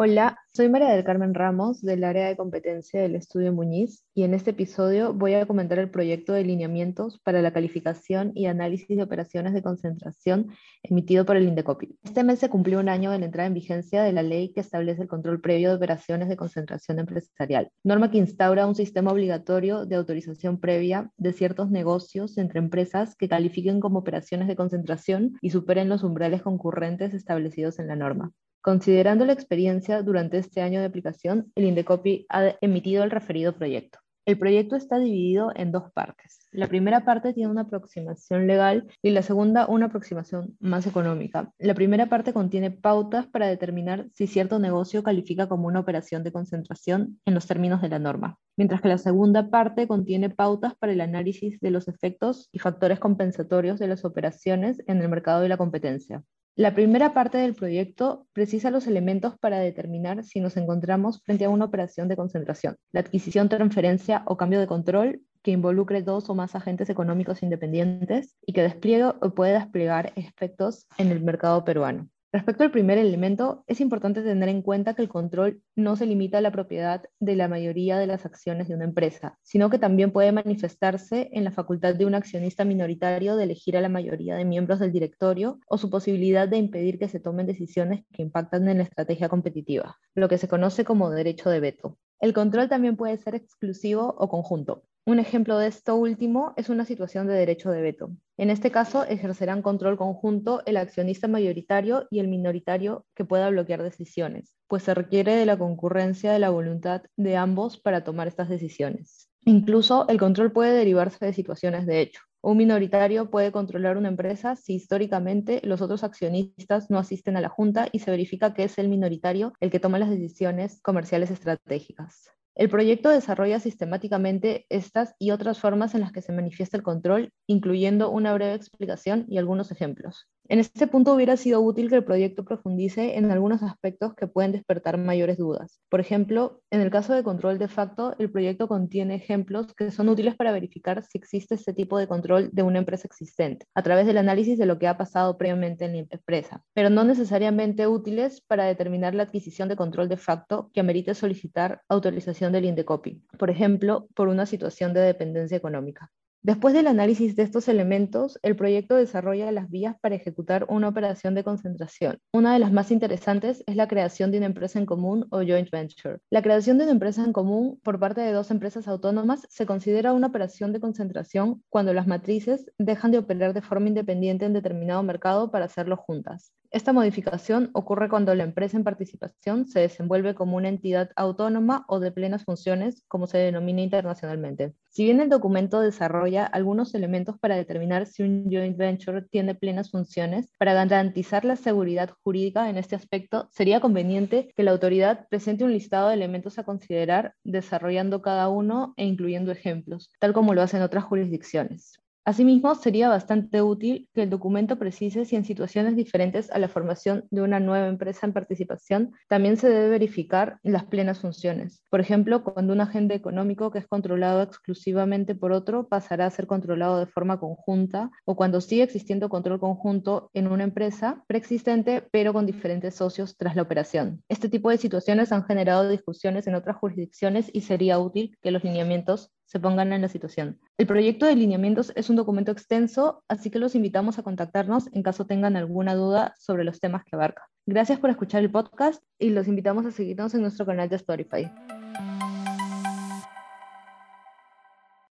Hola, soy María del Carmen Ramos del área de competencia del Estudio Muñiz y en este episodio voy a comentar el proyecto de lineamientos para la calificación y análisis de operaciones de concentración emitido por el Indecopi. Este mes se cumplió un año de la entrada en vigencia de la ley que establece el control previo de operaciones de concentración empresarial, norma que instaura un sistema obligatorio de autorización previa de ciertos negocios entre empresas que califiquen como operaciones de concentración y superen los umbrales concurrentes establecidos en la norma. Considerando la experiencia durante este año de aplicación, el Indecopi ha emitido el referido proyecto. El proyecto está dividido en dos partes. La primera parte tiene una aproximación legal y la segunda una aproximación más económica. La primera parte contiene pautas para determinar si cierto negocio califica como una operación de concentración en los términos de la norma, mientras que la segunda parte contiene pautas para el análisis de los efectos y factores compensatorios de las operaciones en el mercado de la competencia. La primera parte del proyecto precisa los elementos para determinar si nos encontramos frente a una operación de concentración, la adquisición, transferencia o cambio de control que involucre dos o más agentes económicos independientes y que despliegue o puede desplegar efectos en el mercado peruano. Respecto al primer elemento, es importante tener en cuenta que el control no se limita a la propiedad de la mayoría de las acciones de una empresa, sino que también puede manifestarse en la facultad de un accionista minoritario de elegir a la mayoría de miembros del directorio o su posibilidad de impedir que se tomen decisiones que impactan en la estrategia competitiva, lo que se conoce como derecho de veto. El control también puede ser exclusivo o conjunto. Un ejemplo de esto último es una situación de derecho de veto. En este caso, ejercerán control conjunto el accionista mayoritario y el minoritario que pueda bloquear decisiones, pues se requiere de la concurrencia de la voluntad de ambos para tomar estas decisiones. Incluso el control puede derivarse de situaciones de hecho. Un minoritario puede controlar una empresa si históricamente los otros accionistas no asisten a la junta y se verifica que es el minoritario el que toma las decisiones comerciales estratégicas. El proyecto desarrolla sistemáticamente estas y otras formas en las que se manifiesta el control, incluyendo una breve explicación y algunos ejemplos. En este punto hubiera sido útil que el proyecto profundice en algunos aspectos que pueden despertar mayores dudas. Por ejemplo, en el caso de control de facto, el proyecto contiene ejemplos que son útiles para verificar si existe este tipo de control de una empresa existente, a través del análisis de lo que ha pasado previamente en la empresa, pero no necesariamente útiles para determinar la adquisición de control de facto que amerite solicitar autorización del INDECOPI, por ejemplo, por una situación de dependencia económica. Después del análisis de estos elementos, el proyecto desarrolla las vías para ejecutar una operación de concentración. Una de las más interesantes es la creación de una empresa en común o joint venture. La creación de una empresa en común por parte de dos empresas autónomas se considera una operación de concentración cuando las matrices dejan de operar de forma independiente en determinado mercado para hacerlo juntas. Esta modificación ocurre cuando la empresa en participación se desenvuelve como una entidad autónoma o de plenas funciones, como se denomina internacionalmente. Si bien el documento desarrolla algunos elementos para determinar si un joint venture tiene plenas funciones, para garantizar la seguridad jurídica en este aspecto, sería conveniente que la autoridad presente un listado de elementos a considerar, desarrollando cada uno e incluyendo ejemplos, tal como lo hacen otras jurisdicciones. Asimismo, sería bastante útil que el documento precise si en situaciones diferentes a la formación de una nueva empresa en participación también se debe verificar las plenas funciones. Por ejemplo, cuando un agente económico que es controlado exclusivamente por otro pasará a ser controlado de forma conjunta o cuando sigue existiendo control conjunto en una empresa preexistente pero con diferentes socios tras la operación. Este tipo de situaciones han generado discusiones en otras jurisdicciones y sería útil que los lineamientos se pongan en la situación. El proyecto de lineamientos es un documento extenso, así que los invitamos a contactarnos en caso tengan alguna duda sobre los temas que abarca. Gracias por escuchar el podcast y los invitamos a seguirnos en nuestro canal de Spotify.